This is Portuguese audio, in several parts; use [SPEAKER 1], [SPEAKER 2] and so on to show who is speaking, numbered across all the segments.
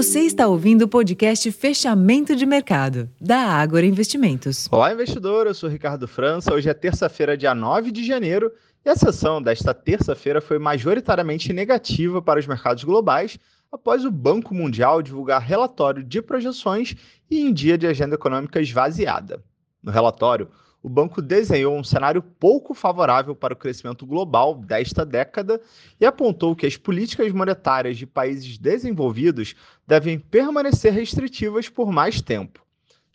[SPEAKER 1] Você está ouvindo o podcast Fechamento de Mercado, da Ágora Investimentos.
[SPEAKER 2] Olá, investidor. Eu sou Ricardo França. Hoje é terça-feira, dia 9 de janeiro, e a sessão desta terça-feira foi majoritariamente negativa para os mercados globais após o Banco Mundial divulgar relatório de projeções e em dia de agenda econômica esvaziada. No relatório, o banco desenhou um cenário pouco favorável para o crescimento global desta década e apontou que as políticas monetárias de países desenvolvidos devem permanecer restritivas por mais tempo.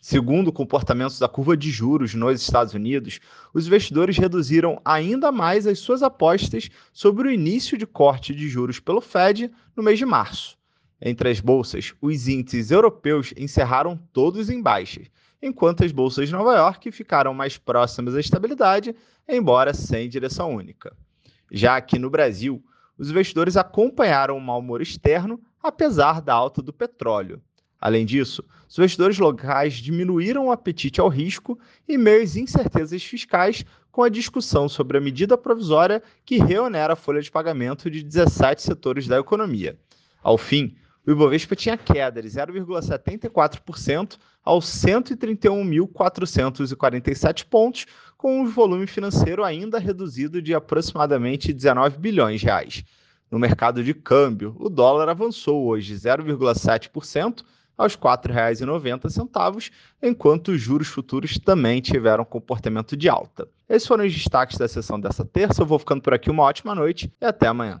[SPEAKER 2] Segundo o comportamento da curva de juros nos Estados Unidos, os investidores reduziram ainda mais as suas apostas sobre o início de corte de juros pelo Fed no mês de março. Entre as bolsas, os índices europeus encerraram todos em baixa, enquanto as bolsas de Nova York ficaram mais próximas à estabilidade, embora sem direção única. Já aqui no Brasil, os investidores acompanharam o mau humor externo, apesar da alta do petróleo. Além disso, os investidores locais diminuíram o apetite ao risco e meios incertezas fiscais com a discussão sobre a medida provisória que reonera a folha de pagamento de 17 setores da economia. Ao fim, o Ibovespa tinha queda de 0,74% aos 131.447 pontos, com um volume financeiro ainda reduzido de aproximadamente 19 bilhões de reais. No mercado de câmbio, o dólar avançou hoje 0,7% aos R$ 4,90, enquanto os juros futuros também tiveram comportamento de alta. Esses foram os destaques da sessão dessa terça. Eu vou ficando por aqui. Uma ótima noite e até amanhã.